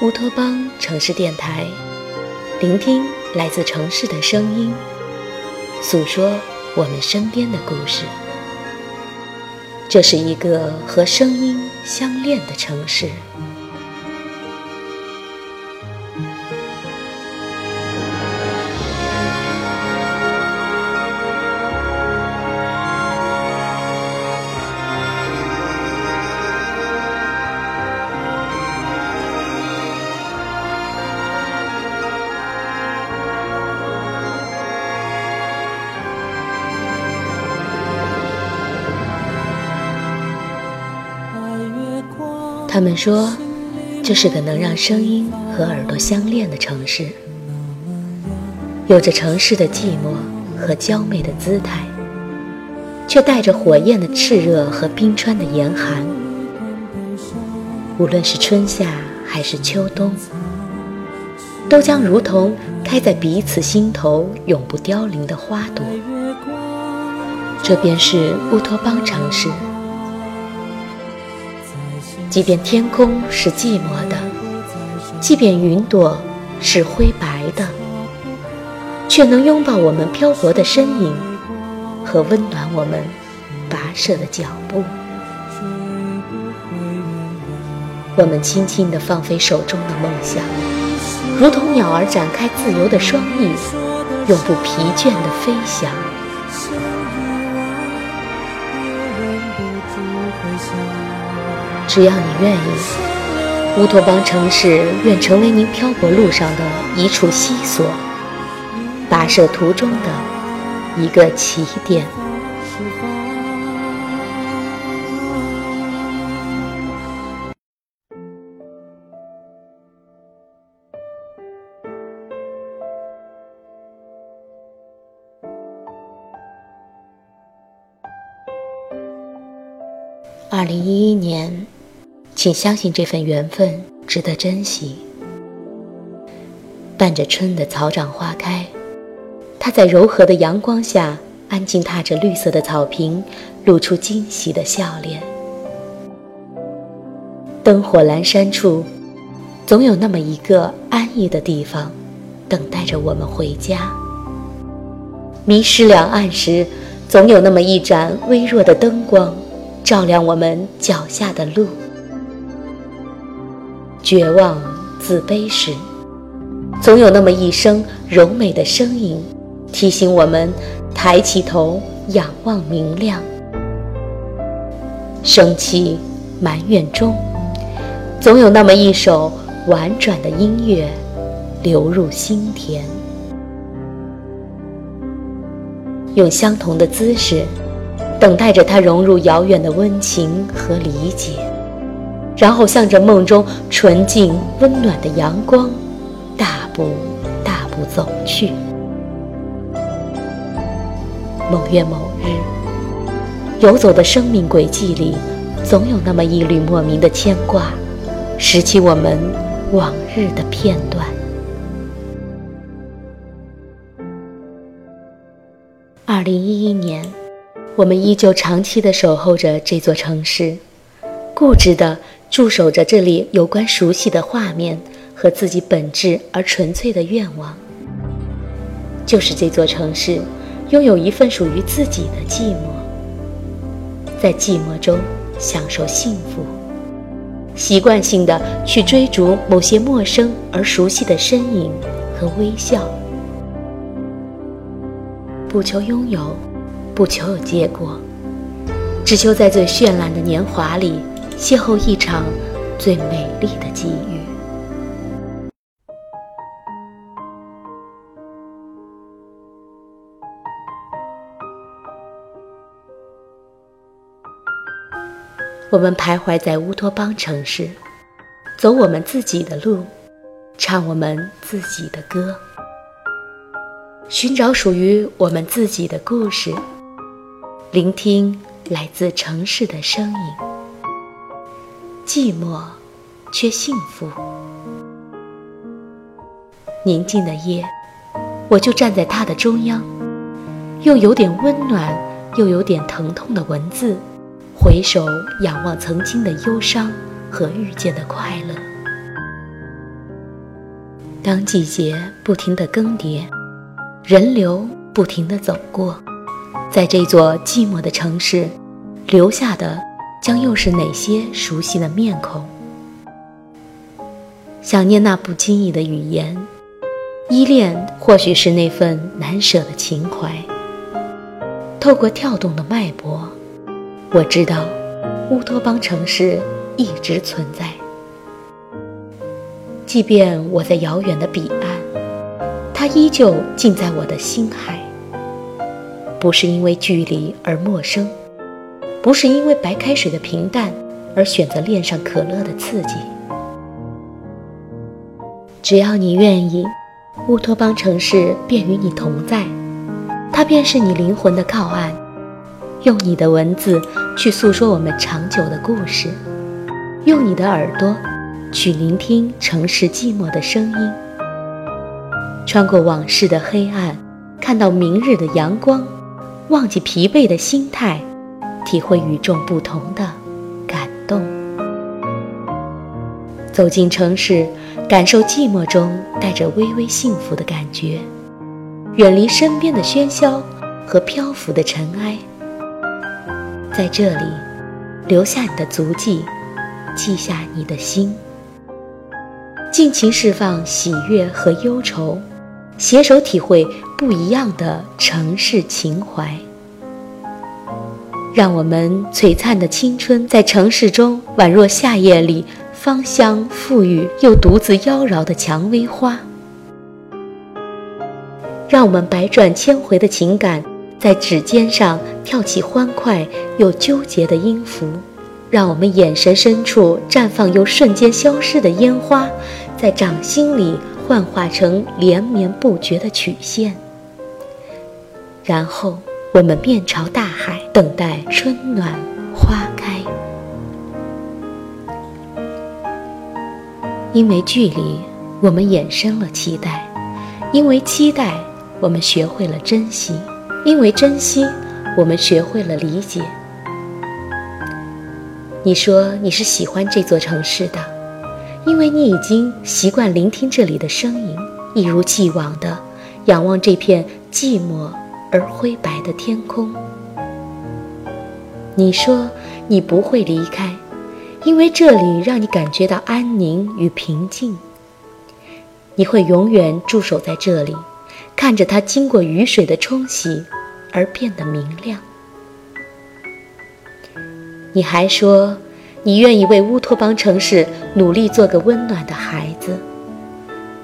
乌托邦城市电台，聆听来自城市的声音，诉说我们身边的故事。这是一个和声音相恋的城市。他们说，这是个能让声音和耳朵相恋的城市，有着城市的寂寞和娇媚的姿态，却带着火焰的炽热和冰川的严寒。无论是春夏还是秋冬，都将如同开在彼此心头永不凋零的花朵。这便是乌托邦城市。即便天空是寂寞的，即便云朵是灰白的，却能拥抱我们漂泊的身影，和温暖我们跋涉的脚步。我们轻轻地放飞手中的梦想，如同鸟儿展开自由的双翼，永不疲倦地飞翔。只要你愿意，乌托邦城市愿成为您漂泊路上的一处溪索，跋涉途中的一个起点。二零一一年。请相信这份缘分值得珍惜。伴着春的草长花开，它在柔和的阳光下安静踏着绿色的草坪，露出惊喜的笑脸。灯火阑珊处，总有那么一个安逸的地方，等待着我们回家。迷失两岸时，总有那么一盏微弱的灯光，照亮我们脚下的路。绝望、自卑时，总有那么一声柔美的声音，提醒我们抬起头仰望明亮。生气、埋怨中，总有那么一首婉转的音乐流入心田。用相同的姿势，等待着它融入遥远的温情和理解。然后向着梦中纯净温暖的阳光，大步大步走去。某月某日，游走的生命轨迹里，总有那么一缕莫名的牵挂，拾起我们往日的片段。二零一一年，我们依旧长期的守候着这座城市，固执的。驻守着这里有关熟悉的画面和自己本质而纯粹的愿望，就是这座城市拥有一份属于自己的寂寞，在寂寞中享受幸福，习惯性的去追逐某些陌生而熟悉的身影和微笑，不求拥有，不求有结果，只求在最绚烂的年华里。邂逅一场最美丽的机遇。我们徘徊在乌托邦城市，走我们自己的路，唱我们自己的歌，寻找属于我们自己的故事，聆听来自城市的声音。寂寞，却幸福。宁静的夜，我就站在它的中央，用有点温暖又有点疼痛的文字，回首仰望曾经的忧伤和遇见的快乐。当季节不停地更迭，人流不停地走过，在这座寂寞的城市，留下的将又是哪些熟悉的面孔？想念那不经意的语言，依恋或许是那份难舍的情怀。透过跳动的脉搏，我知道乌托邦城市一直存在。即便我在遥远的彼岸，它依旧近在我的心海。不是因为距离而陌生，不是因为白开水的平淡而选择恋上可乐的刺激。只要你愿意，乌托邦城市便与你同在，它便是你灵魂的靠岸，用你的文字去诉说我们长久的故事，用你的耳朵。去聆听城市寂寞的声音，穿过往事的黑暗，看到明日的阳光，忘记疲惫的心态，体会与众不同的感动。走进城市，感受寂寞中带着微微幸福的感觉，远离身边的喧嚣和漂浮的尘埃，在这里留下你的足迹，记下你的心。尽情释放喜悦和忧愁，携手体会不一样的城市情怀。让我们璀璨的青春在城市中，宛若夏夜里芳香馥郁又独自妖娆的蔷薇花。让我们百转千回的情感在指尖上跳起欢快又纠结的音符。让我们眼神深处绽放又瞬间消失的烟花，在掌心里幻化成连绵不绝的曲线。然后我们面朝大海，等待春暖花开。因为距离，我们衍生了期待；因为期待，我们学会了珍惜；因为珍惜，我们学会了理解。你说你是喜欢这座城市的，因为你已经习惯聆听这里的声音，一如既往的仰望这片寂寞而灰白的天空。你说你不会离开，因为这里让你感觉到安宁与平静。你会永远驻守在这里，看着它经过雨水的冲洗而变得明亮。你还说，你愿意为乌托邦城市努力做个温暖的孩子，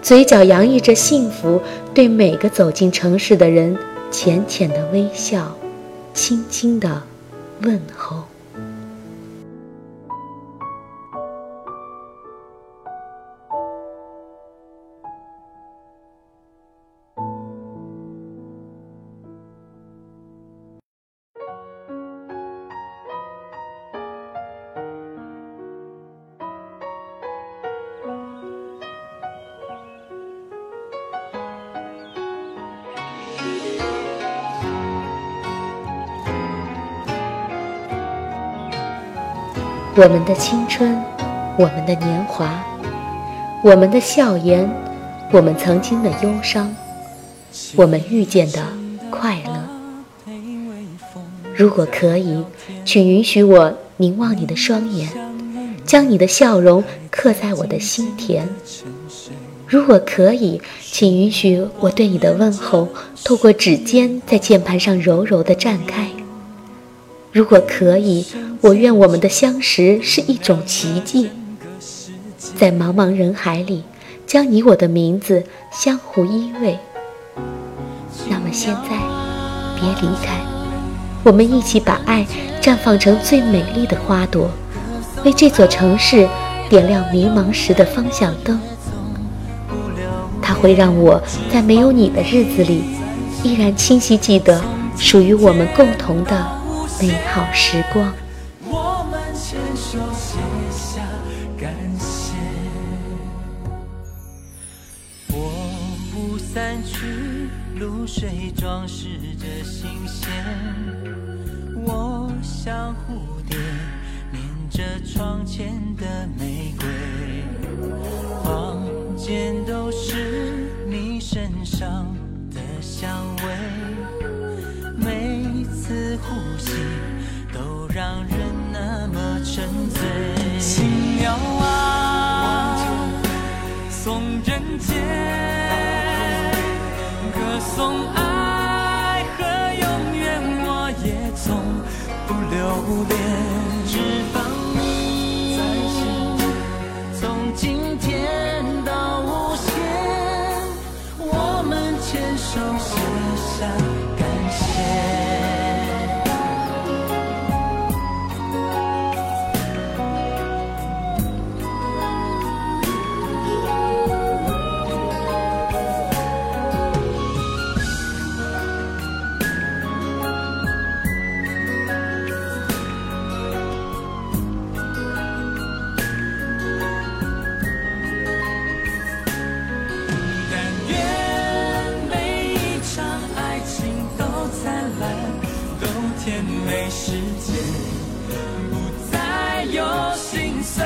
嘴角洋溢着幸福，对每个走进城市的人浅浅的微笑，轻轻的问候。我们的青春，我们的年华，我们的笑颜，我们曾经的忧伤，我们遇见的快乐。如果可以，请允许我凝望你的双眼，将你的笑容刻在我的心田。如果可以，请允许我对你的问候，透过指尖在键盘上柔柔地绽开。如果可以。我愿我们的相识是一种奇迹，在茫茫人海里，将你我的名字相互依偎。那么现在，别离开，我们一起把爱绽放成最美丽的花朵，为这座城市点亮迷茫时的方向灯。它会让我在没有你的日子里，依然清晰记得属于我们共同的美好时光。我们牵手写下感谢我不散去露水装饰着新鲜我像蝴蝶恋着窗前的玫瑰房间从爱和永远，我也从不留恋。只放你在心，从今天到无限，我们牵手写下灿烂，都甜美世界，不再有心碎。